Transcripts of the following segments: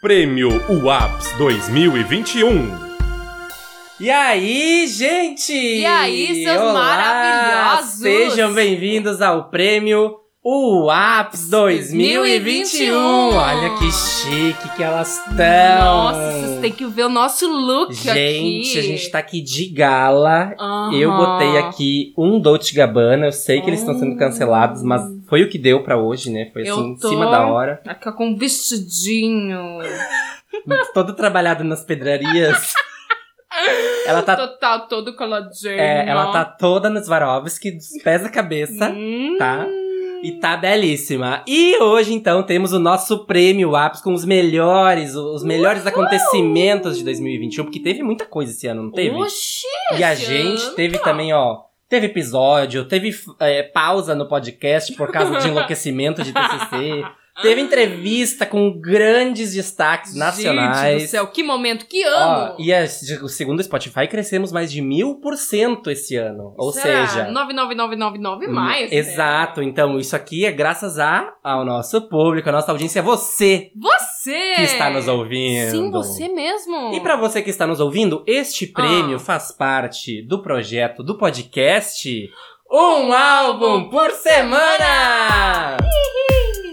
Prêmio UAPS 2021. E aí, gente? E aí, seus Olá! maravilhosos? Sejam bem-vindos ao Prêmio UAPS 2021. 2021. Olha que chique que elas estão. Nossa, vocês têm que ver o nosso look aqui. Gente, a gente tá aqui de gala. Aham. Eu botei aqui um Dolce Gabbana. Eu sei que eles estão sendo cancelados, mas foi o que deu pra hoje, né? Foi assim, em cima da hora. Aqui com um vestidinho. Todo trabalhado nas pedrarias. ela tá, Total, todo coladinho. é, ela tá toda nos Swarovski, dos pés da cabeça. Hum. tá? E tá belíssima. E hoje, então, temos o nosso prêmio Apps com os melhores, os melhores acontecimentos de 2021, porque teve muita coisa esse ano, não teve? Oxi, e a gente teve também, ó. Teve episódio, teve é, pausa no podcast por causa de enlouquecimento de TCC. Teve entrevista com grandes destaques nacionais. Gente do céu, que momento, que Ó, ano. e a, segundo o Spotify, crescemos mais de mil por cento esse ano. Ou Será? seja, 99999 mais. né? Exato, então isso aqui é graças a, ao nosso público, à nossa audiência, você Você! que está nos ouvindo. Sim, você mesmo. E pra você que está nos ouvindo, este prêmio Ah. faz parte do projeto do podcast Um Álbum por Semana! Um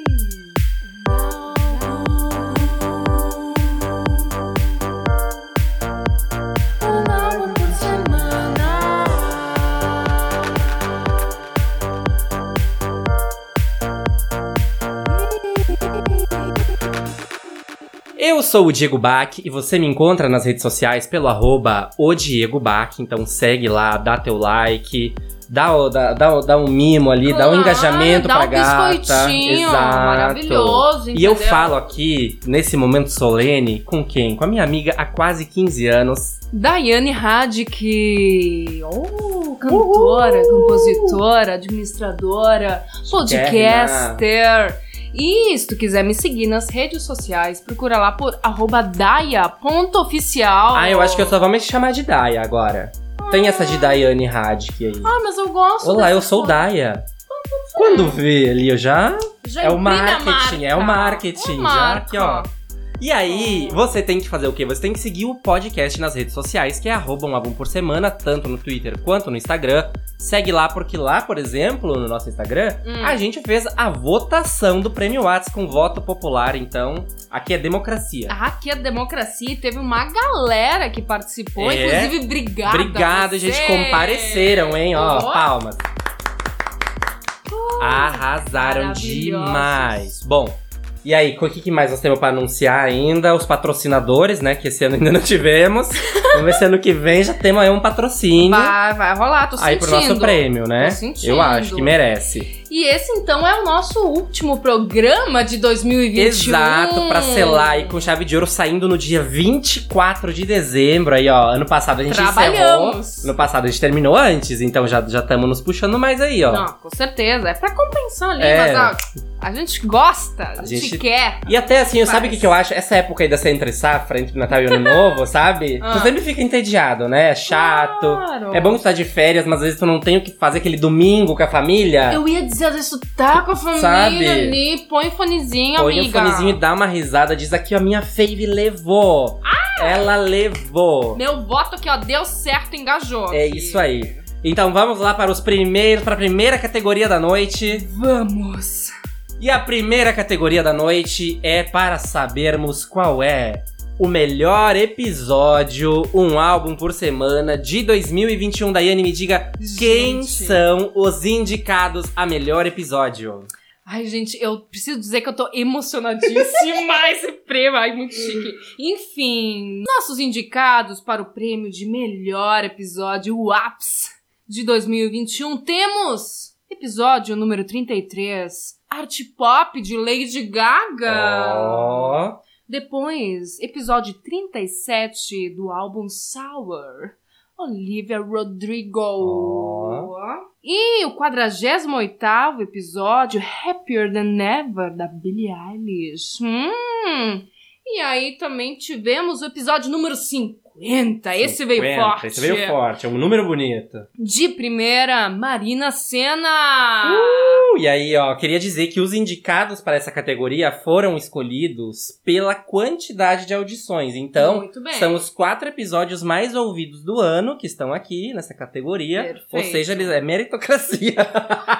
Eu sou o Diego Bach e você me encontra nas redes sociais pelo arroba o Diego Bach, então segue lá, dá teu like, dá, dá, dá, dá um mimo ali, dá um Claro, engajamento dá pra um gata. biscoitinho Exato. maravilhoso, E eu entendeu? falo aqui, nesse momento solene, com quem? Com a minha amiga há quase 15 anos. Daiane Radic. Oh, cantora, compositora, administradora, podcaster. E se tu quiser me seguir nas redes sociais, procura lá por arroba daia.oficial. Ah, eu acho que eu só vou me chamar de Daya agora. Tem essa de Daiane Radic aí. Ah, mas eu gosto Olá, eu sou coisa. Daya. Quando vê ali, eu já. Já É o marketing, é o marketing, já aqui, ó. E aí, você tem que fazer o quê? Você tem que seguir o podcast nas redes sociais, que é arroba um álbum por semana, tanto no Twitter quanto no Instagram. Segue lá, porque lá, por exemplo, no nosso Instagram, Hum. a gente fez a votação do Prêmio Whats com voto popular. Então, aqui é democracia. Ah, Aqui é democracia e teve uma galera que participou, É. inclusive obrigada. Obrigado, gente. Compareceram, hein? Ó, Ó. palmas. Arrasaram maravilhosos. demais. Bom, e aí, o que que mais nós temos pra anunciar ainda? Os patrocinadores, né? Que esse ano ainda não tivemos. Vamos ver se ano que vem já temos aí um patrocínio. Vai, vai rolar, tô aí sentindo. pro nosso prêmio, né? Tô sentindo. Eu acho que merece. E esse então é o nosso último programa de 2021. Exato, pra selar aí com chave de ouro saindo no dia 24 de dezembro. Aí, ó, ano passado a gente encerrou. Trabalhamos. Ano passado a gente terminou antes, então já estamos nos puxando mais aí, ó. Não, com certeza. É pra compensar ali, É. mas ó, a gente gosta, a gente, gente- quer. E até assim, sabe o que, que eu acho? Essa época aí dessa entre safra, entre Natal e Ano Novo, sabe? Ah. Tu sempre fica entediado, né? É chato. Claro. É bom estar de férias, mas às vezes tu não tem o que fazer aquele domingo com a família. Eu ia dizer, às vezes tu tá com a família Sabe? ali, põe fonezinho, Põe o amiga. fonezinho e dá uma risada. Diz aqui, ó, minha fave levou. Ela levou. Meu voto aqui, ó, deu certo, engajou. É aqui. isso aí. Então vamos lá para os primeiros, para a primeira categoria da noite. Vamos. E a primeira categoria da noite é para sabermos qual é o melhor episódio, um álbum por semana de 2021. Daiane, me diga quem Gente. são os indicados a melhor episódio. Ai, gente, eu preciso dizer que eu tô emocionadíssima esse prêmio. Ai, muito chique. Enfim, nossos indicados para o prêmio de melhor episódio, o APS de 2021, temos episódio número 33, Arte Pop de Lady Gaga. Ó, Depois, episódio 37 do álbum Sour, Olivia Rodrigo. Ó. E o 48 episódio, Happier Than Ever, da Billie Eilish. Hum. E aí também tivemos o episódio número 50. Esse veio 50, forte. Esse veio forte, é um número bonito. De primeira, Marina Senna. Uh, e aí, ó, queria dizer que os indicados para essa categoria foram escolhidos pela quantidade de audições. Então, são os quatro episódios mais ouvidos do ano que estão aqui nessa categoria. Perfeito. Ou seja, eles é meritocracia.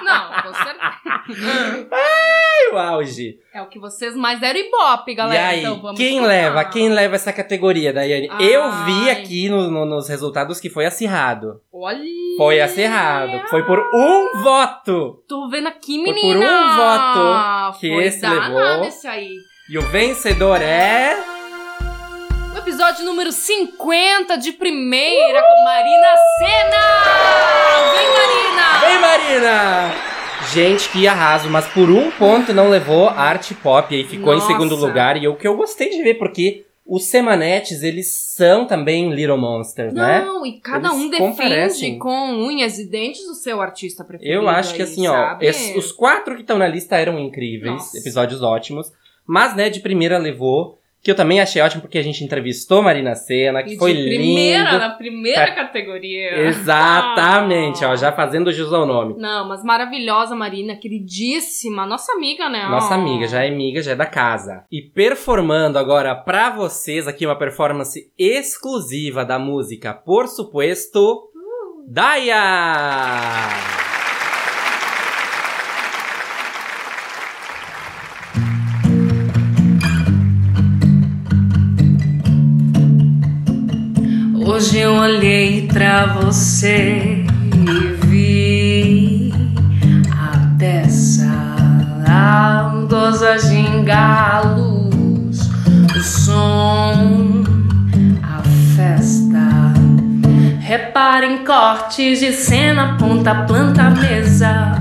Não, com certeza. O auge. É o que vocês mais deram ibope, galera. e aí, então quem leva? Quem leva essa categoria, Daiane? Ai. Eu vi aqui no- no- nos resultados que foi acirrado. Olha. Foi acirrado. Foi por um voto. Tô vendo aqui, Foi menina. por um voto que Foi esse levou. esse aí. E o vencedor é. O episódio número 50 de primeira com Marina Senna! Vem, Marina! Vem, Marina! Gente, que arraso, mas por um ponto não levou arte pop e ficou Nossa. em segundo lugar. E o que eu gostei de ver, porque os Semanetes, eles são também Little Monsters, né? Não, e cada Eles um defende comparecem. com unhas e dentes o seu artista preferido. Eu acho que aí, assim, ó, sabe? es- os quatro que estão na lista eram incríveis, Nossa. episódios ótimos. Mas, né, de primeira levou, que eu também achei ótimo porque a gente entrevistou Marina Senna, que E foi de primeira, lindo. na primeira Tá. categoria. Exatamente, Ah. ó, já fazendo jus ao nome. Não, mas maravilhosa, Marina, queridíssima, nossa amiga, né? Nossa amiga, já é amiga, já é da casa. E performando agora pra vocês aqui uma performance exclusiva da música, por supuesto, Daya! Hoje olhei pra você e vi a peça, a dosagem galos, o som, a festa. Repara em cortes de cena, ponta, planta, mesa.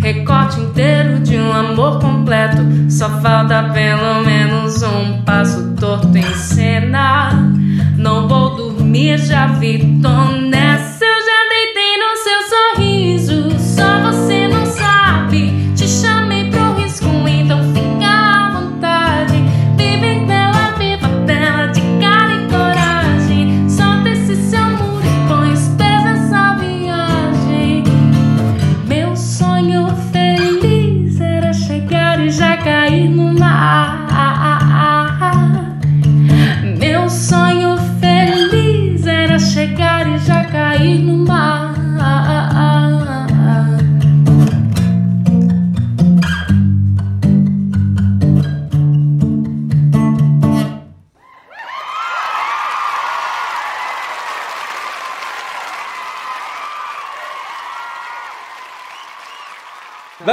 Recorte inteiro de um amor completo. Só falta pelo menos um passo torto em cena. Não vou dormir, já vi, tô nessa.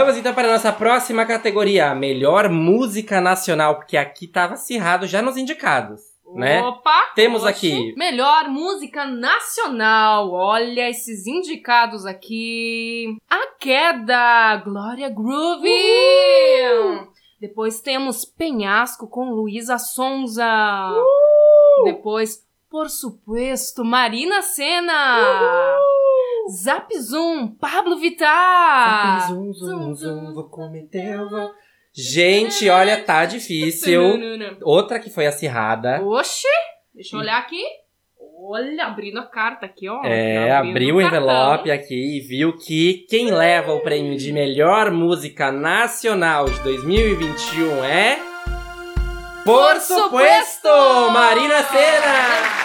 Vamos então para a nossa próxima categoria, melhor música nacional, porque aqui tava acirrado já nos indicados, né? Opa! Temos oxe. aqui. Melhor música nacional. Olha esses indicados aqui. A Queda, Glória Groove. Depois temos Penhasco com Luísa Sonza. Depois, por supuesto, Marina Senna. Zap Zoom, Pablo Vittar. Zum, zum, vou cometer, eu vou- Gente, olha, tá difícil. Outra que foi acirrada. Oxi, deixa eu olhar aqui. Olha, abrindo a carta aqui, ó. É, Abrindo abriu o cartão. envelope aqui e viu que quem leva o prêmio de melhor música nacional de 2021 é. Por Por supuesto! supuesto! Marina Senna!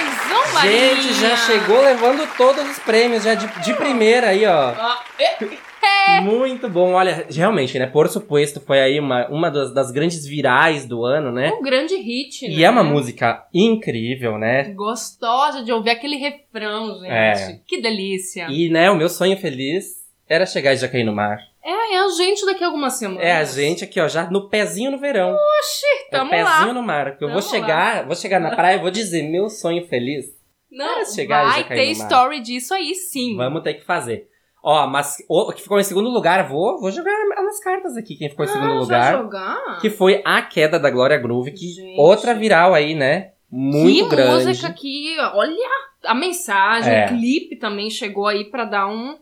Mais um, Marinha. Gente, já chegou levando todos os prêmios, já de, de primeira aí, ó. É, Muito bom, olha, realmente, né? Por supuesto, foi aí uma, uma das, das grandes virais do ano, né? um grande hit, né? E é uma música incrível, né? Gostosa de ouvir aquele refrão, gente. É. Que delícia. E, né, o meu sonho feliz era chegar e já cair no mar. É, é a gente daqui a algumas semanas. É a gente aqui, ó, já no pezinho no verão. Oxi, é o tamo pezinho lá. no mar. Que eu vou Tamo chegar, vou chegar na praia e vou dizer, meu sonho feliz. Não, Para vai ter story disso aí, sim. Vamos ter que fazer. Ó, mas o que ficou em segundo lugar, vou, vou jogar nas cartas aqui, quem ficou em segundo Ah, já lugar. jogar? Que foi a queda da Glória Groove, que Gente. outra viral aí, né? Muito que grande. música que, olha a mensagem, É. o clipe também chegou aí pra dar um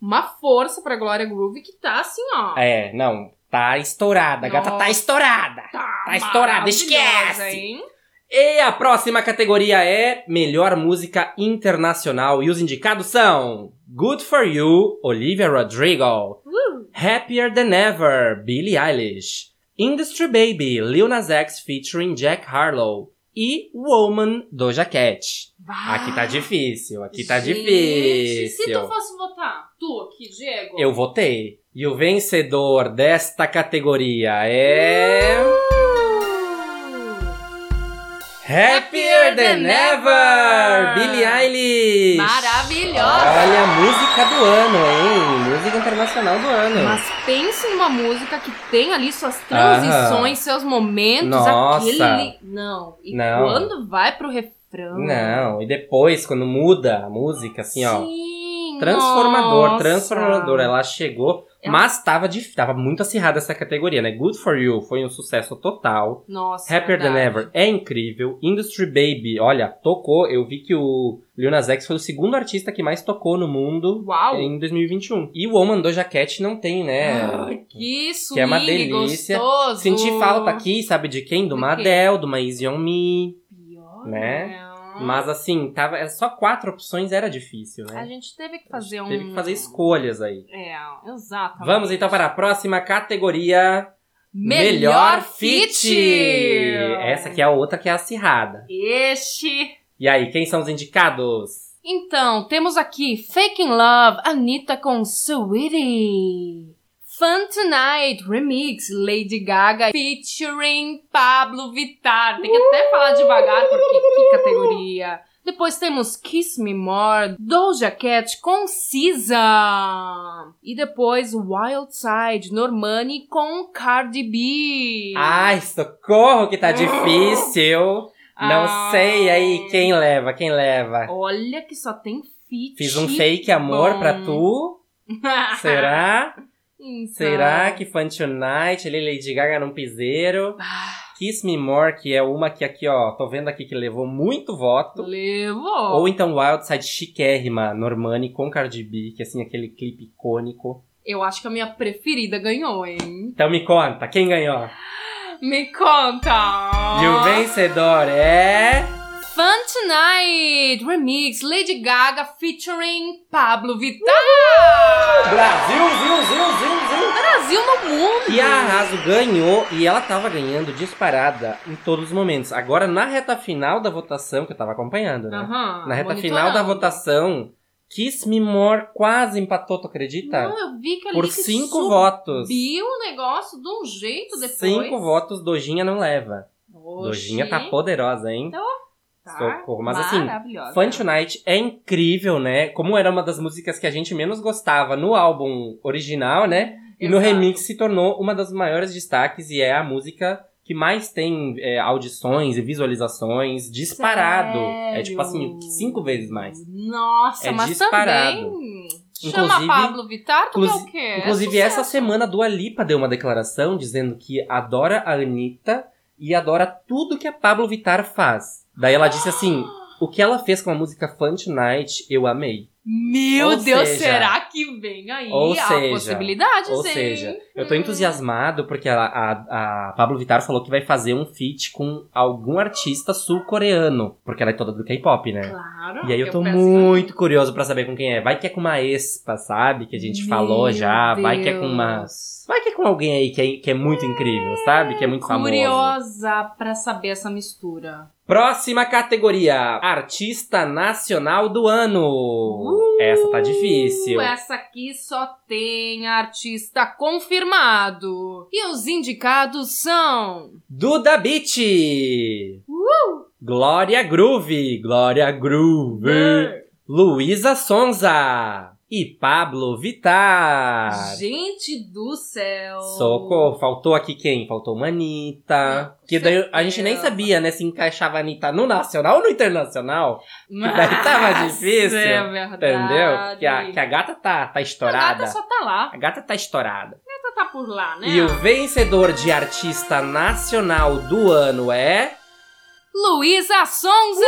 uma força pra Glória Groove que tá assim, ó. É, não. Tá estourada. A gata tá Nossa. estourada. Tá, Tá estourada, esquece! hein? E a próxima categoria é Melhor Música Internacional. E os indicados são Good For You, Olivia Rodrigo. Uh. Happier Than Ever, Billie Eilish. Industry Baby, Lil Nas X featuring Jack Harlow. E Woman, Doja Cat. Aqui tá difícil, aqui tá Gente, difícil. Se tu fosse votar, tu aqui, Diego. Eu votei. E o vencedor desta categoria é... Happier Than Ever! Billie Eilish! Maravilhosa! Olha, música do ano, hein? Música internacional do ano. Mas pense numa música que tem ali suas transições, seus momentos, Nossa. aquele. Não. E Não. quando vai pro refrão. Não, e depois, quando muda a música, assim, ó. Transformador, nossa. transformador. Ela chegou, Ela- mas tava, dif- tava muito acirrada essa categoria, né? Good For You foi um sucesso total. Nossa. Happier Than verdade. Ever é incrível. Industry Baby, olha, tocou. Eu vi que o Lil Nas X foi o segundo artista que mais tocou no mundo Uau! em 2021. E o Woman Doja Cat não tem, né? Ai, que swing Que é uma delícia. gostoso. Senti falta aqui, sabe de quem? Do Do uma quê? Adele, do uma Easy On Me. Pior, Né? Mas assim, tava, é só quatro opções era difícil, né? A gente teve que fazer um. Teve que fazer escolhas aí. É, exato. Vamos então para a próxima categoria. Melhor fit! Essa aqui é a outra que é acirrada. Este. E aí, quem são os indicados? Então, temos aqui Faking Love, Anitta com Sweetie. Fun Tonight Remix, Lady Gaga featuring Pablo Vittar. Tem que até falar devagar porque que categoria. Depois temos Kiss Me More, Doja Cat com SZA. E depois Wild Side, Normani com Cardi B. Ai, socorro que tá difícil. Não Ah. sei aí quem leva, quem leva. Olha que só tem feat. Fiz um fake amor bom. pra tu. Será? Então. Será que Fun Tonight, ali Lady Gaga num piseiro? Ah, Kiss Me More, que é uma que aqui, ó, tô vendo aqui que levou muito voto. Levou. Ou então Wildside chiquérrima, Normani com Cardi B, que assim, aquele clipe icônico. Eu acho que a minha preferida ganhou, hein? Então me conta, quem ganhou? Me conta! E o vencedor é... Fun Tonight Remix Lady Gaga featuring Pablo Vittar! Brasil, zil. Brasil no mundo! E a Arraso ganhou, e ela tava ganhando disparada em todos os momentos. Agora, na reta final da votação, que eu tava acompanhando, né? Na reta final da votação, Kiss Me More quase empatou, tu acredita? Não, eu vi que ali Por cinco votos. o negócio de um jeito depois. Cinco votos, Dojinha não leva. Oxi. Dojinha tá poderosa, hein? Tá Socorro. Mas assim. Fun Tonight é incrível, né? Como era uma das músicas que a gente menos gostava no álbum original, né? E no Exato. remix se tornou uma das maiores destaques e é a música que mais tem é, audições e visualizações disparado. É tipo assim, Sério? cinco vezes mais. Nossa, É mas disparado. também chama Inclusive- Pablo Vittar, porque é o quê? É Inclusive, essa sucesso. semana a Dua Lipa deu uma declaração dizendo que adora a Anitta e adora tudo que a Pablo Vittar faz. Daí ela disse assim: o que ela fez com a música Fun Tonight, eu amei. Meu Ou Deus, seja- será que vem aí Ou a seja- possibilidade, Ou hein? seja, eu tô entusiasmado porque a, a, a Pablo Vittar falou que vai fazer um feat com algum artista sul-coreano. Porque ela é toda do K-pop, né? Claro. E aí eu tô penso- muito curioso pra saber com quem é. Vai que é com uma expa, sabe? Que a gente falou Meu já. Vai que é com uma. Deus. Vai que é com alguém aí que é, que é muito incrível, sabe? Que é muito famoso. Curiosa pra saber essa mistura. Próxima categoria: Artista Nacional do Ano. Essa tá difícil. Uh, essa aqui só tem artista confirmado. E os indicados são. Duda Beat. Glória Groove. Glória Groove. Luísa Sonza. E Pablo Vittar. Gente do céu. Socorro, faltou aqui quem? Faltou uma Anitta. Que daí a gente nem sabia, né, se encaixava a Anitta no nacional ou no internacional. daí tava Mas difícil, É verdade. Entendeu? Que a, que a gata tá, tá A estourada. gata só tá lá. A gata tá estourada. A gata tá por lá, né? E o vencedor de artista nacional do ano é. Luísa Sonza!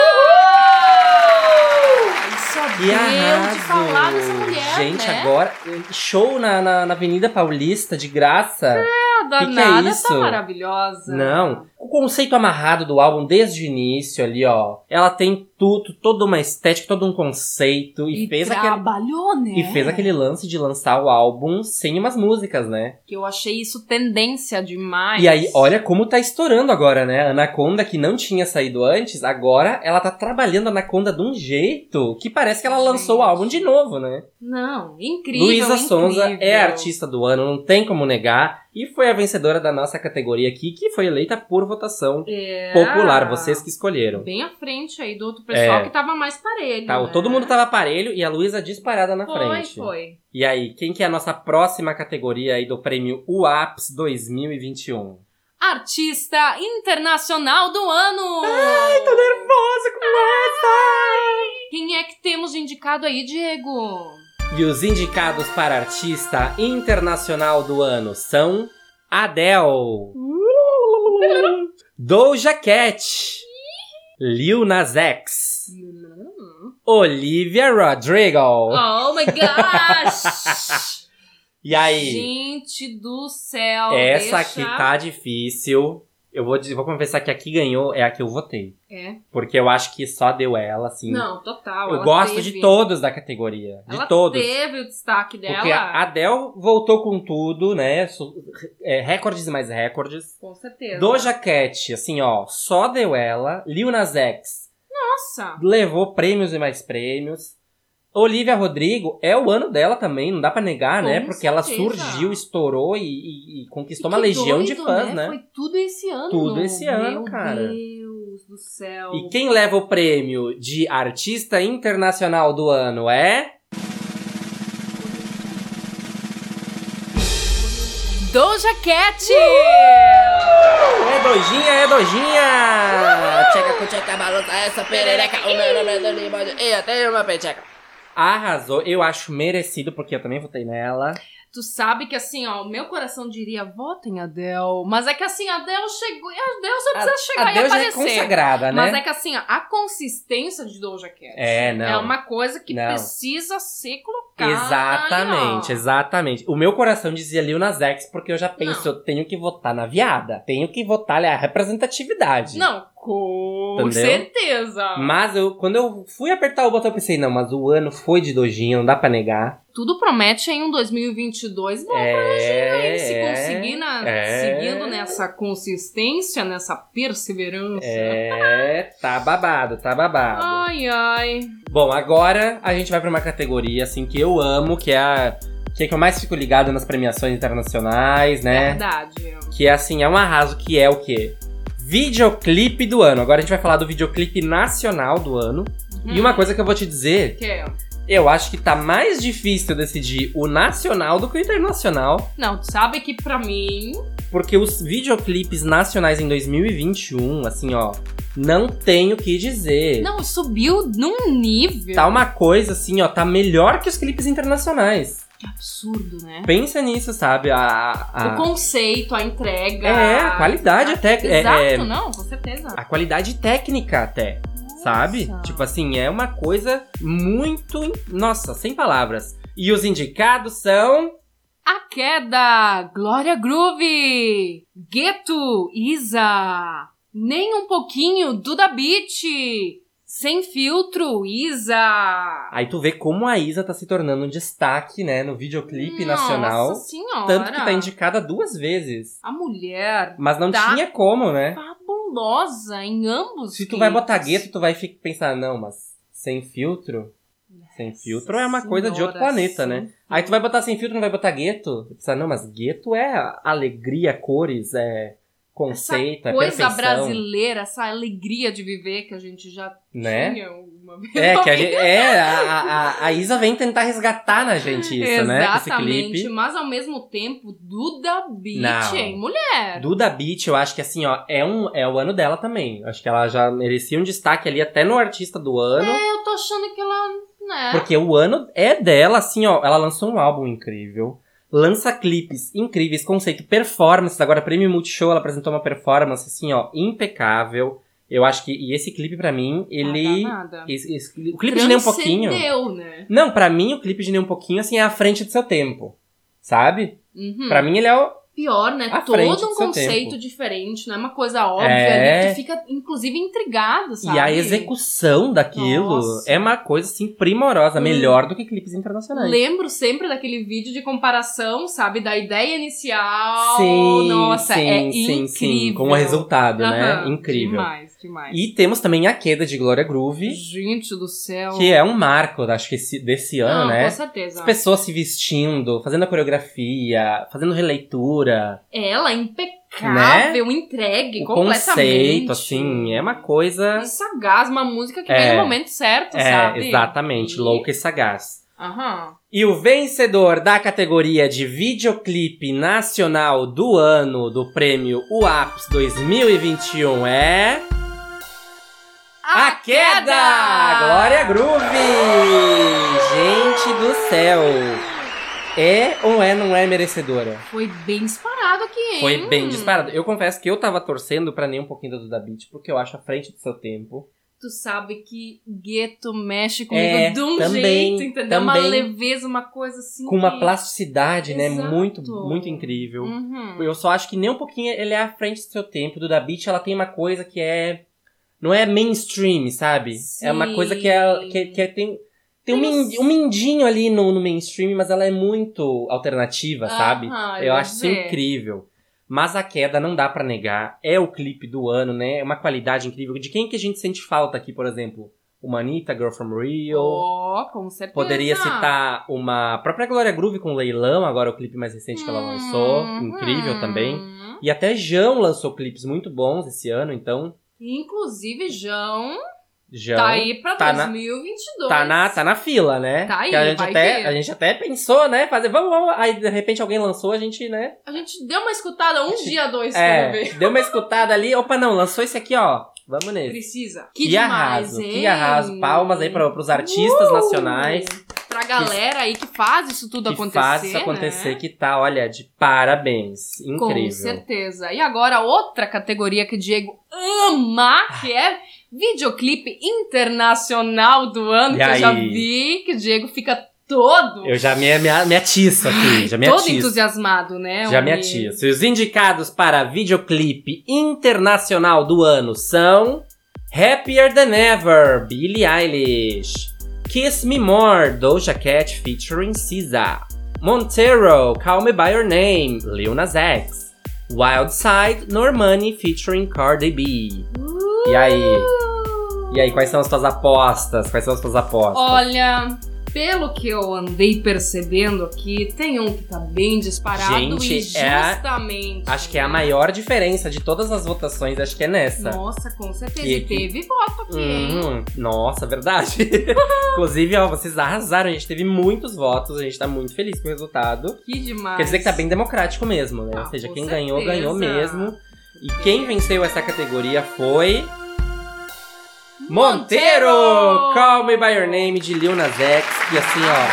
Ai, só Que deu arraso! de falar dessa mulher, Gente, né? agora. Show na, na, na Avenida Paulista, de graça. Danada isso? tá maravilhosa. Não. O conceito amarrado do álbum desde o início ali, ó. Ela tem tudo, toda uma estética, todo um conceito. E, E, fez aquele. trabalhou, né? E fez aquele lance de lançar o álbum sem umas músicas, né? Que eu achei isso tendência demais. E aí, olha como tá estourando agora, né? A Anaconda, que não tinha saído antes, agora ela tá trabalhando a Anaconda de um jeito que parece que ela lançou o Gente. álbum de novo, né? Não, incrível. Luísa Sonza é artista do ano, não tem como negar. E foi a vencedora da nossa categoria aqui, que foi eleita por votação É. popular, vocês que escolheram. Bem à frente aí do outro pessoal É. que tava mais parelho. Tá, né? todo mundo tava parelho e a Luísa disparada na Foi, frente. foi. E aí, quem que é a nossa próxima categoria aí do prêmio UAPS 2021? Artista Internacional do Ano! Ai, tô nervosa com essa! Quem é que temos indicado aí, Diego? E os indicados para artista internacional do ano são Adele, Doja Cat, Lil Nas X, Olivia Rodrigo. Oh my gosh! E aí, Gente do céu! essa deixa- aqui tá difícil. Eu vou, vou confessar que a que ganhou é a que eu votei. É. Porque eu acho que só deu ela, assim. Não, total. eu gosto teve- de todos da categoria. De ela todos. teve o destaque dela. Porque a Adele voltou com tudo, né? É, recordes e mais recordes. Com certeza. Doja Cat, assim, ó, só deu ela. Lil Nas X Nossa! levou prêmios e mais prêmios. Olivia Rodrigo é o ano dela também, não dá pra negar, Com né? Porque ela certeza. surgiu, estourou e, e- e conquistou E uma legião de doido, fãs, né? né? Foi tudo esse ano. Tudo esse ano, Meu cara. Deus do céu. E quem leva o prêmio de artista internacional do ano é. Doja Cat! É Dojinha, é Dojinha! Tcheca com tcheca, balança essa perereca, o meu nome é Dani Bode, e até uma. Arrasou, eu acho merecido, porque eu também votei nela. Tu sabe que assim, ó, o meu coração diria votem Adele. Mas é que assim, a Adele chegou. A Adele só precisa chegar a e Deus já é aparecer. consagrada, né? Mas é que assim, ó, a consistência de Doja Cat É, não. é uma coisa que Não. precisa ser colocada. Exatamente, exatamente. O meu coração dizia Lil Nas X, porque eu já penso, eu tenho que votar na viada. Tenho que votar ali, a representatividade. Não, com Entendeu? certeza. Mas eu, quando eu fui apertar o botão, eu pensei, não, mas o ano foi de Dojinha, não dá pra negar. Tudo promete em um 2022 bom É, hein? Se conseguir na, é. seguindo nessa consistência, nessa perseverança. É, tá babado, tá babado. Ai, ai. Bom, agora a gente vai pra uma categoria, assim, que eu amo, que é a... Que é que eu mais fico ligado nas premiações internacionais, né? Verdade. Que é assim, é um arraso que é o quê? Videoclipe do ano. Agora a gente vai falar do videoclipe nacional do ano. E Hum. uma coisa que eu vou te dizer, Que é? eu acho que tá mais difícil decidir o nacional do que o internacional. Não, tu sabe que pra mim. Porque os videoclipes nacionais em 2021, assim, ó, não tenho o que dizer. Não, subiu num nível. Tá uma coisa assim, ó, tá melhor que os clipes internacionais. Que absurdo, né? Pensa nisso, sabe? A, a- O conceito, a entrega. É, a qualidade até. é- Exato, é- não, com certeza. a qualidade técnica até. Sabe? Nossa. Tipo assim, é uma coisa muito. Nossa, sem palavras. E os indicados são. A queda, Glória Groove, Gueto, Isa, nem um pouquinho, Duda Beat, sem filtro, Isa. Aí tu vê como a Isa tá se tornando um destaque, né, no videoclipe nacional. Nossa senhora. Tanto que tá indicada duas vezes. A mulher Mas não Tá. tinha como, né? fabulosa em ambos. Se tu vai clipes. botar gueto, tu vai pensar, não, mas sem filtro? Sem filtro é uma coisa de outro Senhora, planeta, né? Aí tu vai botar sem filtro, não vai botar gueto? Tu pensa, não, mas gueto é alegria, cores, é conceito, é coisa perfeição. brasileira, essa alegria de viver que a gente já Né? tinha uma vez. É, que a, gente, é a, a, a Isa vem tentar resgatar na gente isso, né? Exatamente, clipe. mas ao mesmo tempo, Duda Beat, Não. hein, mulher? Duda Beat, eu acho que assim, ó, é, um, é o ano dela também. Acho que ela já merecia um destaque ali até no artista do ano. Eu tô achando que ela, né? Porque o ano é dela, assim, ó. Ela lançou um álbum incrível. Lança clipes incríveis, conceito performance. Agora, Prêmio Multishow, ela apresentou uma performance, assim, ó, impecável. Eu acho que. E esse clipe, pra mim, ele. Nada. esse- esse- o clipe de Nem um pouquinho. Né? Não, pra mim, o clipe de Nem um pouquinho, assim, é à frente do seu tempo. Sabe? Uhum. Pra mim, ele é o. pior, né? À Todo do um conceito tempo. diferente, não é uma coisa óbvia É. ali. Tu fica, inclusive, intrigado, sabe? E a execução daquilo Nossa. é uma coisa assim primorosa, Hum. melhor do que clipes internacionais. Lembro sempre daquele vídeo de comparação, sabe? Da ideia inicial. Sim, Nossa, sim, é sim, incrível. sim, com o resultado, né? Incrível. Demais, demais. E temos também a queda de Glória Groove, Gente do céu. que é um marco, acho que esse- desse ano, Não, né? Com certeza. As pessoas se vestindo, fazendo a coreografia, fazendo releitura. Ela é impecável, entregue o completamente. conceito, assim, é uma coisa. E sagaz, uma música que É. vem no momento certo, É, sabe? exatamente, E- louca e sagaz. Aham. E o vencedor da categoria de videoclipe nacional do ano do prêmio UAPS 2021 é. A Queda! Glória Groove! Gente do céu! É ou é não é merecedora? Foi bem disparado aqui, hein? Foi bem disparado. Eu confesso que eu tava torcendo pra nem um pouquinho da Duda Beat, porque eu acho à frente do seu tempo. Tu sabe que gueto mexe comigo É, de um também, jeito, entendeu? Uma também. leveza, uma coisa assim. Com uma plasticidade, né? Exato. Muito, muito incrível. Uhum. Eu só acho que nem um pouquinho ele é à frente do seu tempo. Do Da Beat, ela tem uma coisa que é. Não é mainstream, sabe? É uma Sim. coisa que é. Que, que é- tem. Tem um, um mindinho ali no, no mainstream, mas ela é muito alternativa, sabe? Aham, Eu acho isso incrível. Mas a queda não dá pra negar. É o clipe do ano, né? É uma qualidade incrível. De quem que a gente sente falta aqui, por exemplo? Uma Anitta, Girl from Rio. Oh, com certeza. Poderia citar uma própria Glória Groove com Leilão, agora o clipe mais recente que ela lançou. Uhum. Incrível também. E até Jão lançou clipes muito bons esse ano, então. Inclusive, João Jão tá aí pra tá na- 2022. tá na, tá na fila, né? Tá aí, Que a gente, até, ver. a gente até pensou, né? Fazer, vamos, vamos. Aí de repente alguém lançou, a gente, né? A gente deu uma escutada um dia, dois, É, ver. deu uma escutada ali. Opa, não, lançou esse aqui, ó. Vamos nesse. Precisa. Que, Que, demais, arraso, hein? que arraso. Palmas aí para os artistas Uh! nacionais Pra galera aí que faz isso tudo que acontecer. faz isso acontecer, né? que tá, olha, de parabéns. Com Incrível. certeza. E agora, outra categoria que o Diego ama, que é videoclipe internacional do ano, E que eu já aí? vi, que o Diego fica todo, Eu já me, me, me atiço aqui, já me todo atiço. entusiasmado, né? Já me atiço. E os indicados para videoclipe internacional do ano são Happier Than Ever, Billie Eilish, Kiss Me More, Doja Cat featuring SZA, Montero, Call Me By Your Name, Lil Nas X, Wild Side, Normani featuring Cardi B. E aí? E aí, quais são as tuas apostas? Quais são as tuas apostas? Olha, pelo que eu andei percebendo aqui, tem um que tá bem disparado Gente, e é a- justamente. Acho que é a maior diferença de todas as votações, acho que é nessa. Nossa, com certeza. Que- E teve voto aqui, hein? Uhum. Nossa, verdade. Inclusive, ó, vocês arrasaram. A gente teve muitos votos. A gente tá muito feliz com o resultado. Que demais. Quer dizer que tá bem democrático mesmo, né? Ah, Ou seja, quem ganhou, certeza. ganhou mesmo. E quem venceu essa categoria foi. Monteiro! Monteiro! Call Me By Your Name de Lil Nas X. Que assim, ó,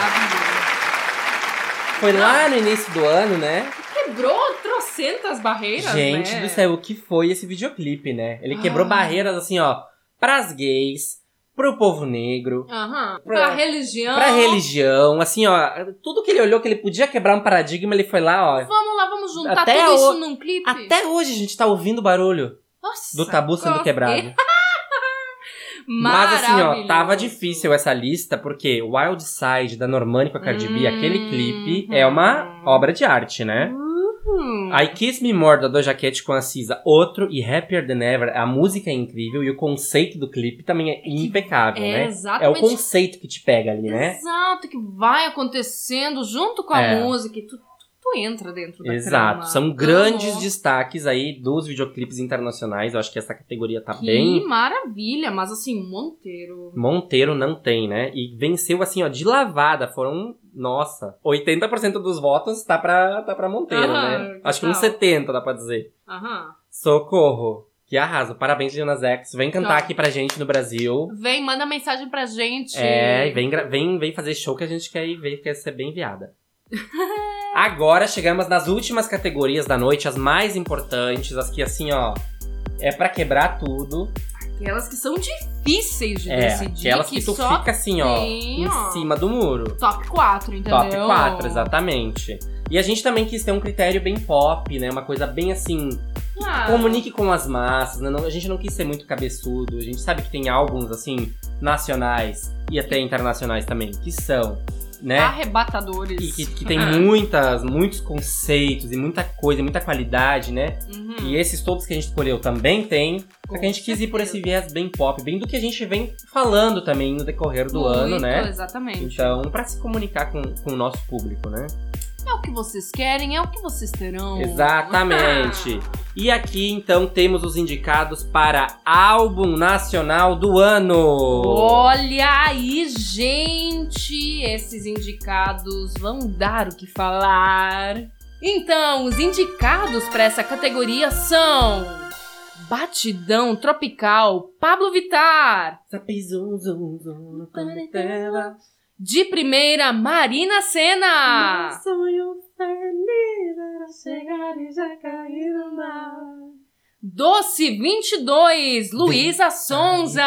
foi lá no início do ano, né? Quebrou trocentas barreiras, Gente né? do céu, o que foi esse videoclipe, né? Ele quebrou Ah. barreiras assim, ó, pras gays, pro povo negro, Aham. Pra- Pra, religião. pra religião, assim, ó, tudo que ele olhou que ele podia quebrar um paradigma, ele foi lá, ó. Vamos lá, vamos juntar Até tudo o- isso num clipe. Até hoje a gente tá ouvindo o barulho Nossa, do tabu sendo gostei. quebrado. Mas assim, ó, tava difícil essa lista, porque Wild Side da Normani com a Cardi B, Hum, aquele clipe, é uma obra de arte, né? Uhum. I Kiss Me More da Doja Cat com a Cisa, outro, e Happier Than Ever, a música é incrível e o conceito do clipe também é impecável, é né? É o exatamente conceito que te pega ali, né? Exato, que vai acontecendo junto com a É. música e tu, tu entra dentro da Exato, trama. são grandes Amo. destaques aí dos videoclipes internacionais. Eu acho que essa categoria tá Que bem. maravilha, mas assim, Monteiro. Monteiro não tem, né? E venceu assim, ó, de lavada. Foram, nossa, 80% dos votos tá pra, tá pra Monteiro, Aham, né? que Acho que uns tal? 70 dá pra dizer. Aham. Socorro. Que arraso. Parabéns, Jonas X. Vem cantar Tá. aqui pra gente no Brasil. Vem, manda mensagem pra gente. É, vem, vem, vem fazer show que a gente quer ir ver, quer ser bem viada. Agora chegamos nas últimas categorias da noite, as mais importantes, as que assim, ó, é pra quebrar tudo. Aquelas que são difíceis de É, decidir. aquelas que, tu só fica assim, ó, tem, em ó, cima do muro. Top 4, entendeu? Top 4, exatamente. E a gente também quis ter um critério bem pop, né? Uma coisa bem assim, Ah, comunique com as massas, né? Não- a gente não quis ser muito cabeçudo. A gente sabe que tem álbuns, assim, nacionais e até internacionais também, que são, né? Arrebatadores. E que, que tem Ah. muitas, muitos conceitos e muita coisa, muita qualidade, né? Uhum. E esses todos que a gente escolheu também tem. Só que a gente quis ir por esse viés bem pop, bem do que a gente vem falando também no decorrer do ano, Muito, né? Exatamente. Então, pra se comunicar com, com o nosso público, né? O que vocês querem, é o que vocês terão. Exatamente. E aqui, então, temos os indicados para álbum nacional do ano. Olha aí, gente! Esses indicados vão dar o que falar. Então, os indicados para essa categoria são Batidão Tropical, Pablo Vittar. Zum, zum, zum, no tela. De primeira, Marina Senna. Sonho feliz era chegar e já cair no mar. Doce 22, Luísa Sonza.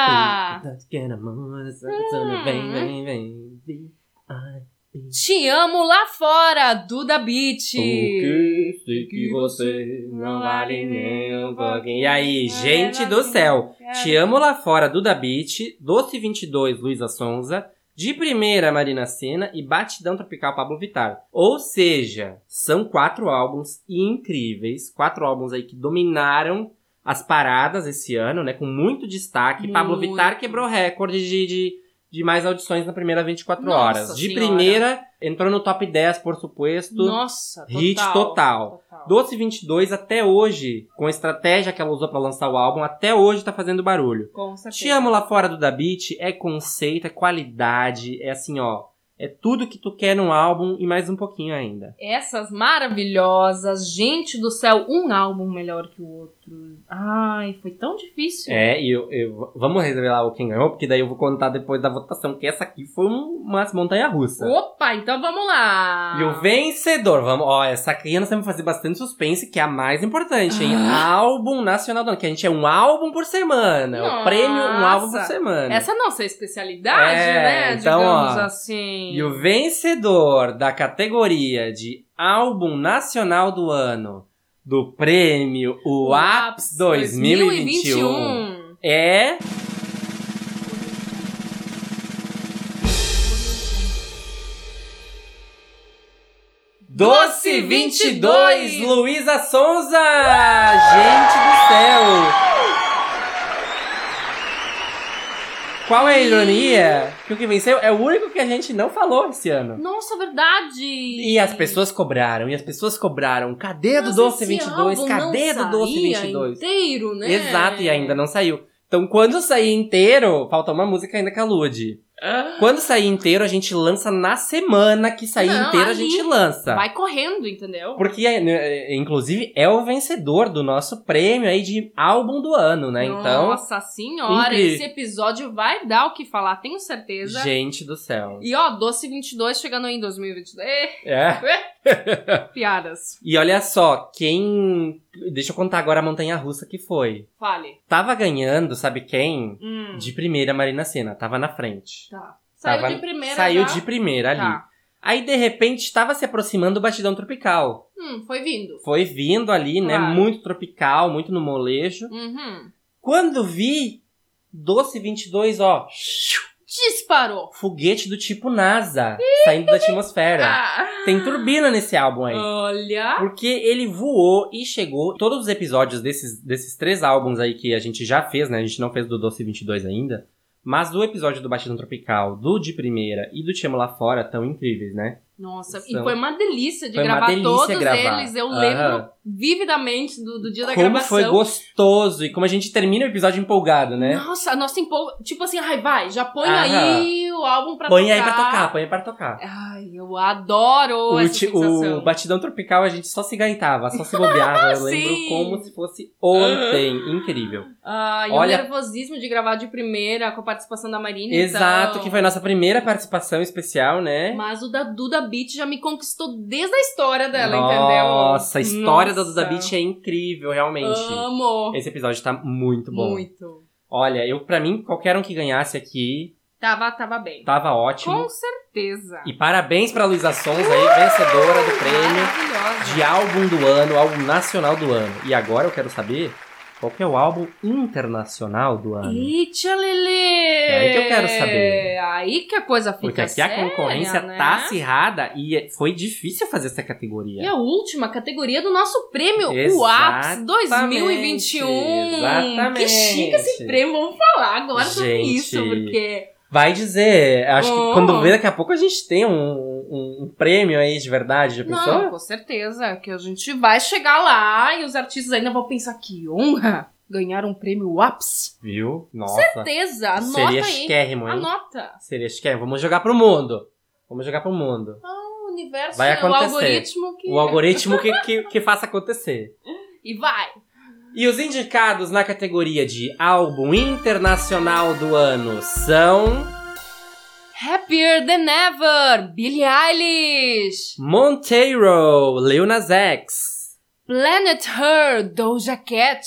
Vem, vem, vem. vem. Ai, Te amo lá fora, Duda Beat. Porque sei que você não vale nem um pouquinho. E aí, gente do céu. Te amo lá fora, Duda Beat. Doce 22, Luísa Sonza. De primeira, Marina Senna. E Batidão Tropical, Pablo Vittar. Ou seja, são quatro álbuns incríveis. Quatro álbuns aí que dominaram as paradas esse ano, né? Com muito destaque. Pablo Muito. Vittar quebrou recorde de, de, de mais audições na primeira 24 Nossa horas. De Senhora. primeira, entrou no top 10, por suposto. Nossa, total. Hit total. total. Doce 22 até hoje, com a estratégia que ela usou pra lançar o álbum, até hoje tá fazendo barulho. Com certeza. Te amo lá fora do Da Beat é conceito, é qualidade, é assim, ó, é tudo que tu quer num álbum e mais um pouquinho ainda. Essas maravilhosas, gente do céu, um álbum melhor que o outro. Ai, foi tão difícil. É, e eu, eu- vamos revelar o quem ganhou, porque daí eu vou contar depois da votação, que essa aqui foi um, uma montanha russa. Opa, então vamos lá. E o vencedor, vamos, ó, essa aqui nós temos que fazer bastante suspense, que é a mais importante, hein? Ah. Álbum nacional do ano, que a gente é um álbum por semana. O prêmio, um álbum por Nossa. semana. Essa é a nossa especialidade, É, né? então, Digamos ó, assim. E o vencedor da categoria de álbum nacional do ano do prêmio O UAPS 2021 2021. é. Doce 22, Luísa Sonza! Qual é a ironia? Que o que venceu é o único que a gente não falou esse ano. Nossa, verdade. E as pessoas cobraram, e as pessoas cobraram. Cadê do Doce esse 22? álbum Cadê do Doce saía 22? inteiro, né? Exato, e ainda não saiu. Então, quando sair inteiro, falta uma música ainda com a Lud. Ah, Quando sair inteiro, a gente lança na semana que sair Não, inteiro, a ali. gente lança. Vai correndo, entendeu? Porque, é, inclusive, é o vencedor do nosso prêmio aí de álbum do ano, né? Então, Nossa senhora, incrível. esse episódio vai dar o que falar, tenho certeza. gente do céu. E ó, Doce 22 chegando aí em 2022. É. Piadas. E olha só, quem. Deixa eu contar agora a montanha russa que foi. Fale. Tava ganhando, sabe quem? Hum, De primeira, Marina Senna. Tava na frente. tá. Saiu Tava- de primeira Saiu já? de primeira ali. Tá. Aí, de repente, estava se aproximando o Batidão Tropical. Hum, foi vindo. Foi vindo ali, né? Claro. Muito tropical, muito no molejo. Uhum. Quando vi, Doce 22, ó. Disparou. Foguete do tipo NASA, saindo da atmosfera. Ah. Tem turbina nesse álbum aí. Olha. Porque ele voou e chegou. Todos os episódios desses, desses três álbuns aí que a gente já fez, né? A gente não fez do Doce 22 ainda. Mas do episódio do Batidão Tropical, do De Primeira e do Te Amo Lá Fora tão incríveis, né? Nossa, e foi uma delícia de gravar delícia todos gravar. eles. Eu Aham. lembro vividamente do, do dia da como gravação. foi gostoso e como a gente termina o episódio empolgado, né? Nossa, a nossa empolga... Tipo assim, ai, vai, já põe Aham. aí o álbum pra põe tocar. aí pra tocar, põe aí pra tocar. Ai, eu adoro O, essa sensação. o Batidão Tropical a gente só se gaitava, só se bobeava. Eu lembro como se fosse ontem. Incrível. Ai, Olha- o nervosismo de gravar de primeira com a participação da Marina. Exato, então. que foi a nossa primeira participação especial, né? Mas o da Duda Beat já me conquistou desde a história dela, Nossa, a entendeu? história da Nossa. Duda Beat é incrível, realmente. Amo. Esse episódio tá muito bom. Muito. Olha, eu para mim, qualquer um que ganhasse aqui Tava, tava bem. Tava ótimo. Com certeza. E parabéns pra Luísa Sons aí, vencedora do prêmio Maravilhosa. de álbum do ano, álbum nacional do ano. E agora eu quero saber qual que é o álbum internacional do ano. Eita, Lelê! É aí que eu quero saber. Aí que a coisa fica Porque aqui a séria, concorrência né? tá acirrada e foi difícil fazer essa categoria. E a última categoria do nosso prêmio, o Exatamente, APS 2021. exatamente. Que chique esse prêmio, vamos falar agora sobre Gente. isso, porque... Vai dizer, acho Oh. que quando vê daqui a pouco a gente tem um, um- um prêmio aí de verdade, já pensou? Não, com certeza, que a gente vai chegar lá e os artistas ainda vão pensar que honra ganhar um prêmio APS. Viu? Nossa. Certeza, anota Seria aí. chiquérrimo, hein? Anota. Seria chiquérrimo. Vamos jogar pro mundo. Vamos jogar pro mundo. O universo, Vai o acontecer. algoritmo que... O algoritmo que, que, que faça acontecer. E vai. E os indicados na categoria de álbum internacional do ano são Happier Than Ever, Billie Eilish. Monteiro, Lil Nas X, Planet Her, Doja Cat.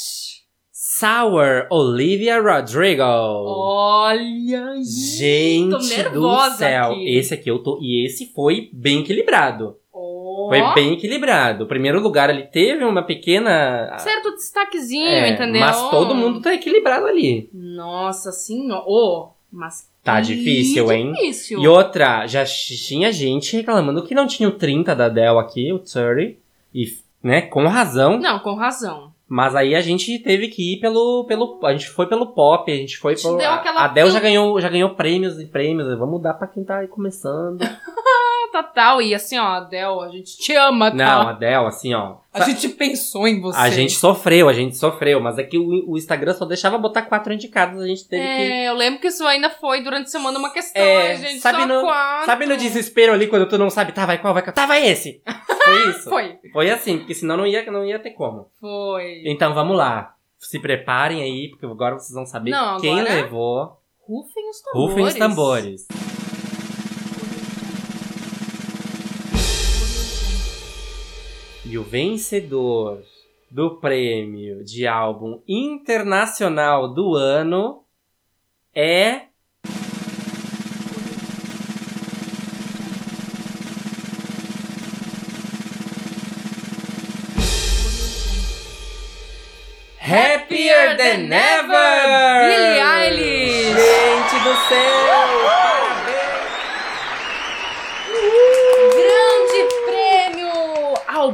Sour, Olivia Rodrigo. Olha, Gente tô do nervosa céu, aqui. esse aqui eu tô e esse foi bem equilibrado. Foi bem equilibrado. O primeiro lugar ele teve uma pequena Certo destaquezinho, É, entendeu? Mas todo mundo tá equilibrado ali. Nossa, ó. Ô, mas Tá difícil, hein? difícil. E outra, já tinha gente reclamando que não tinha o 30 da Dell aqui, o 30. E, né, com razão. Não, com razão. Mas aí a gente teve que ir pelo. pelo a gente foi pelo pop, a gente foi pelo. A, aquela a Dell já ganhou, já ganhou prêmios e prêmios. Vamos dar pra quem tá aí começando. Total. E assim, ó, Adel, a gente te ama, tá? Não, a Dell, assim, ó. A gente pensou em você. A gente sofreu, a gente sofreu, mas é que o, o Instagram só deixava botar quatro indicados, a gente teve que. É, eu lembro que isso ainda foi durante a semana uma questão, É, gente. sabe só no- quatro. Sabe no desespero ali quando tu não sabe, tá, vai qual, vai qual? Tá, vai esse! Foi isso. Foi. Foi assim, porque senão não ia, não ia ter como. Foi. Então vamos lá. Se preparem aí, porque agora vocês vão saber Não, quem agora- levou. Rufem os tambores. Rufem os tambores. E o vencedor do prêmio de álbum internacional do ano é. Happier Than Ever! Billie Eilish! Gente do céu! Parabéns! Grande prêmio!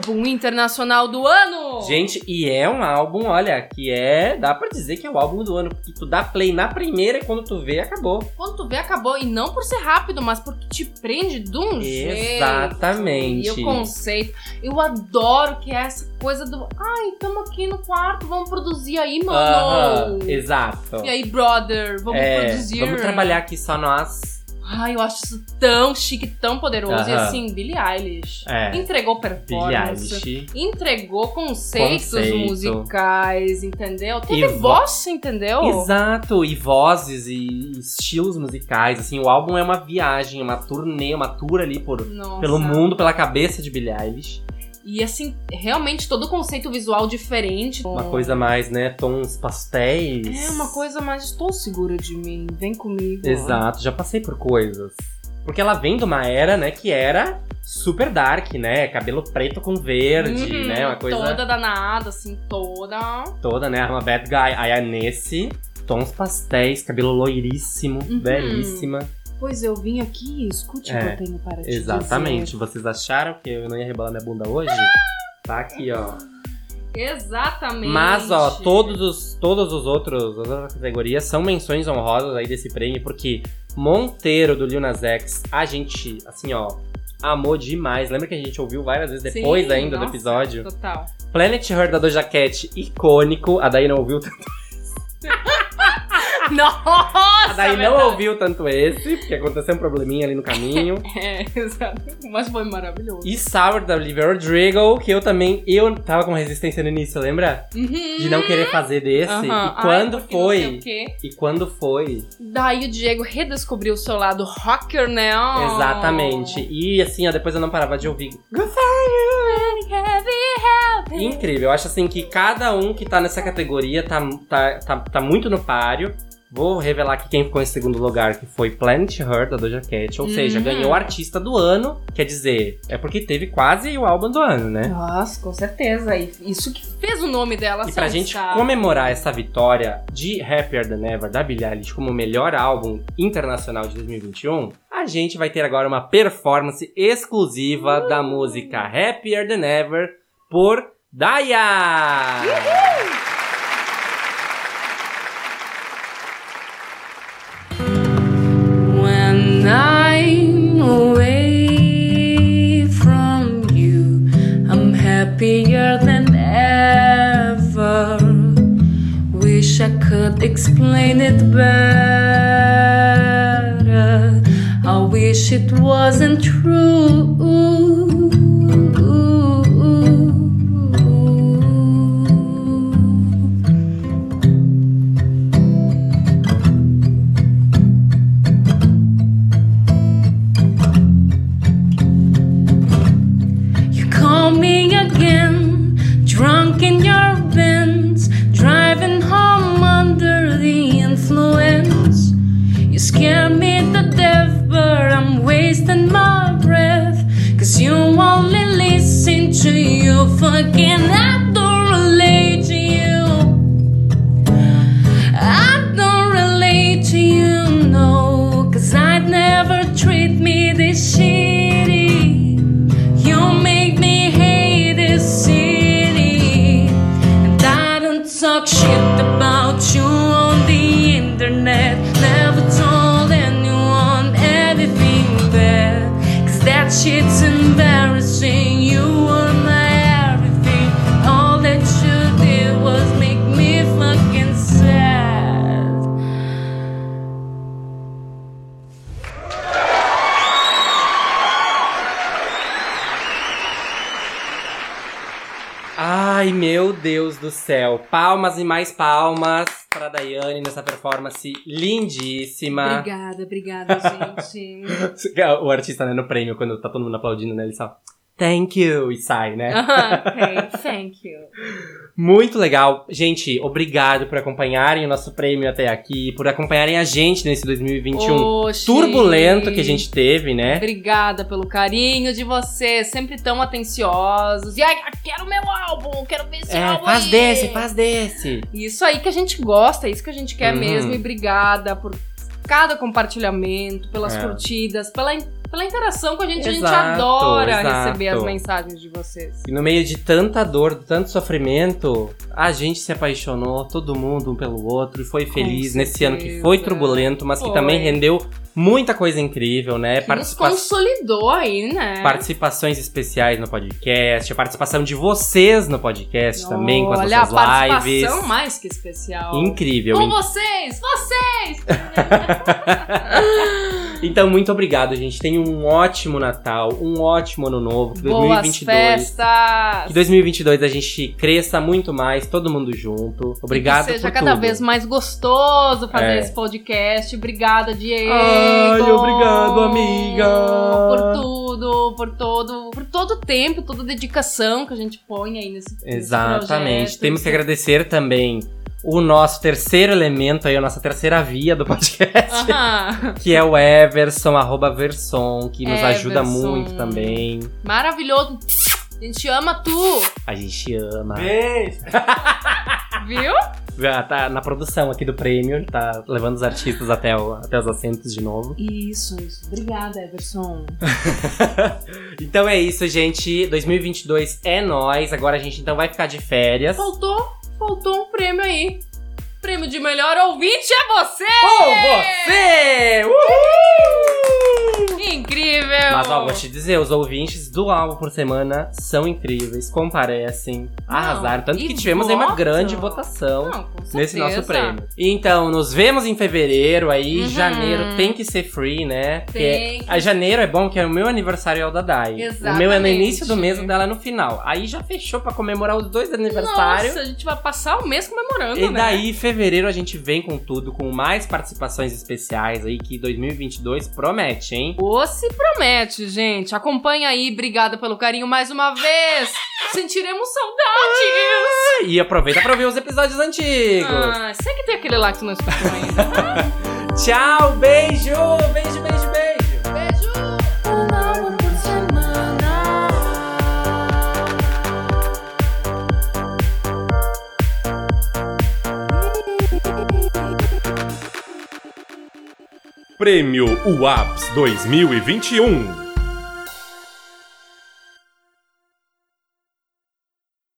Álbum internacional do ano! Gente, e é um álbum, olha, que é. Dá pra dizer que é o álbum do ano, porque tu dá play na primeira e quando tu vê, acabou. Quando tu vê, acabou. E não por ser rápido, mas porque te prende de um jeito. Exatamente. E o conceito. Eu adoro que é essa coisa do. Ai, tamo aqui no quarto, vamos produzir aí, mano. Aham, exato. E aí, brother, vamos é, produzir. Vamos trabalhar aqui só nós. Ai, eu acho isso tão chique, tão poderoso. E assim, Billie Eilish. É. Entregou Billie performance. Eilish. Entregou conceitos Conceito. musicais, entendeu? Teve vo- voz, entendeu? Exato, e vozes e estilos musicais, assim, o álbum é uma viagem, uma turnê, uma tour ali por, Nossa. pelo mundo, pela cabeça de Billie Eilish. E assim, realmente todo o conceito visual diferente. Uma coisa mais, né, tons pastéis. É uma coisa mais. Estou segura de mim, vem comigo. Exato, já passei por coisas. Porque ela vem de uma era, né, que era super dark, né? Cabelo preto com verde, Uhum, né? Uma coisa Toda danada, assim, toda. toda, né? Uma bad guy. Aí é nesse, tons pastéis, cabelo loiríssimo, Uhum. belíssima. Pois eu vim aqui e escute o É, que eu tenho para te Exatamente. Vocês acharam que eu não ia rebolar minha bunda hoje? Tá aqui, ó. dizer. Exatamente. Mas, ó, todos os, todos os outros, as outras categorias são menções honrosas aí desse prêmio, porque Monteiro do Lil Nas X, a gente, assim, ó, amou demais. Lembra que a gente ouviu várias vezes Sim, depois ainda do nossa, episódio? Total. Planet Her da Doja Cat, icônico. A Daí não ouviu tanto. Nossa! A Daí não ouviu tanto esse, porque aconteceu um probleminha ali no caminho. É, exato. Mas foi maravilhoso. e Sour da Olivia Rodrigo, que eu também, eu tava com resistência no início, lembra? De não querer fazer desse. Aham. E Ai, quando sei foi? E quando foi? Daí o Diego redescobriu o seu lado rocker, né? Oh. Exatamente. E assim, ó, depois eu não parava de ouvir. Incrível. Eu acho assim que cada um que tá nessa categoria tá, tá, tá, tá muito no páreo. Vou revelar aqui quem ficou em segundo lugar, que foi Planet Her, da Doja Cat. Ou seja, Uhum. ganhou artista do ano. Quer dizer, é porque teve quase o álbum do ano, né? Nossa, com certeza. E Isso que fez o nome dela E pra gente destaque. comemorar essa vitória de Happier Than Ever da Billie Eilish como melhor álbum internacional de 2021, a gente vai ter agora uma performance exclusiva da música Happier Than Ever por Daya! When I'm away from you, I'm happier than ever. Wish I could explain it better. I wish it wasn't true. Do céu. Palmas e mais palmas pra Daiane nessa performance lindíssima. Obrigada, obrigada, gente. O artista, né, no prêmio, quando tá todo mundo aplaudindo, né, ele só... Thank you! E sai, né? Aham, ok, thank you. Muito legal. Gente, obrigado por acompanharem o nosso prêmio até aqui, por acompanharem a gente nesse 2021 Oxi. turbulento que a gente teve, né? Obrigada pelo carinho de vocês, sempre tão atenciosos. E ai, quero meu álbum, quero ver esse É, álbum faz aí. desse, faz desse. Isso aí que a gente gosta, é isso que a gente quer Uhum. mesmo. E obrigada por cada compartilhamento, pelas É. curtidas, pela, pela interação com a gente. a gente Exato, adora exato. receber as mensagens de vocês. E no meio de tanta dor, de tanto sofrimento, a gente se apaixonou, todo mundo um pelo outro, e foi feliz nesse ano que foi turbulento, mas que Foi. também rendeu muita coisa incrível, né? Que nos consolidou aí, né? Participações especiais no podcast, a participação de vocês no podcast também, com as Olha, a nossas lives. participação mais que especial. Incrível. Com vocês, vocês! Então, muito obrigado, gente. Tenha um ótimo Natal, um ótimo Ano Novo. Que Boas 2022. festas! Que 2022 a gente cresça muito mais, todo mundo junto. Obrigado que seja por cada tudo. vez mais gostoso fazer É. esse podcast. Obrigada, Diego. Ai, obrigado, amiga. Por tudo, por todo, por todo o tempo, toda a dedicação que a gente põe aí nesse, nesse Exatamente. projeto. Temos que agradecer também o nosso terceiro elemento aí, a nossa terceira via do podcast. Aham. Que é o Everson, arroba Verson, que nos ajuda Everson. muito também. Maravilhoso. A gente ama tu, A gente ama. viu? Já tá na produção aqui do prêmio, ele tá levando os artistas até, o- até os assentos de novo. Isso, isso. Obrigada, Everson. Então é isso, gente. 2022 é nós. Agora a gente então vai ficar de férias. Faltou, faltou um prêmio aí. Prêmio de melhor ouvinte é você! Com você! Uhul! Incrível! Mas ó, vou te dizer, os ouvintes do álbum por semana são incríveis, comparecem, arrasaram. Tanto e que tivemos aí uma grande votação. Não, Nesse nosso prêmio. Então, nos vemos em fevereiro aí. Uhum. Janeiro tem que ser free, né? Porque Tem. A janeiro é bom, que é o meu aniversário é o da Dai. O meu é no Exatamente. início do mês, o dela é no final. Aí já fechou pra comemorar os dois aniversários. Nossa, a gente vai passar o mês comemorando, E né? daí, fevereiro, a gente vem com tudo, com mais participações especiais aí, que 2022 promete, hein? Se promete, gente. Acompanha aí, obrigada pelo carinho mais uma vez. Sentiremos saudades. e aproveita pra ver os episódios antigos. Ah, sei que tem aquele lá que tu não escutou ainda. Tchau, beijo, beijo, beijo. Beijo! Prêmio UAPS 2021.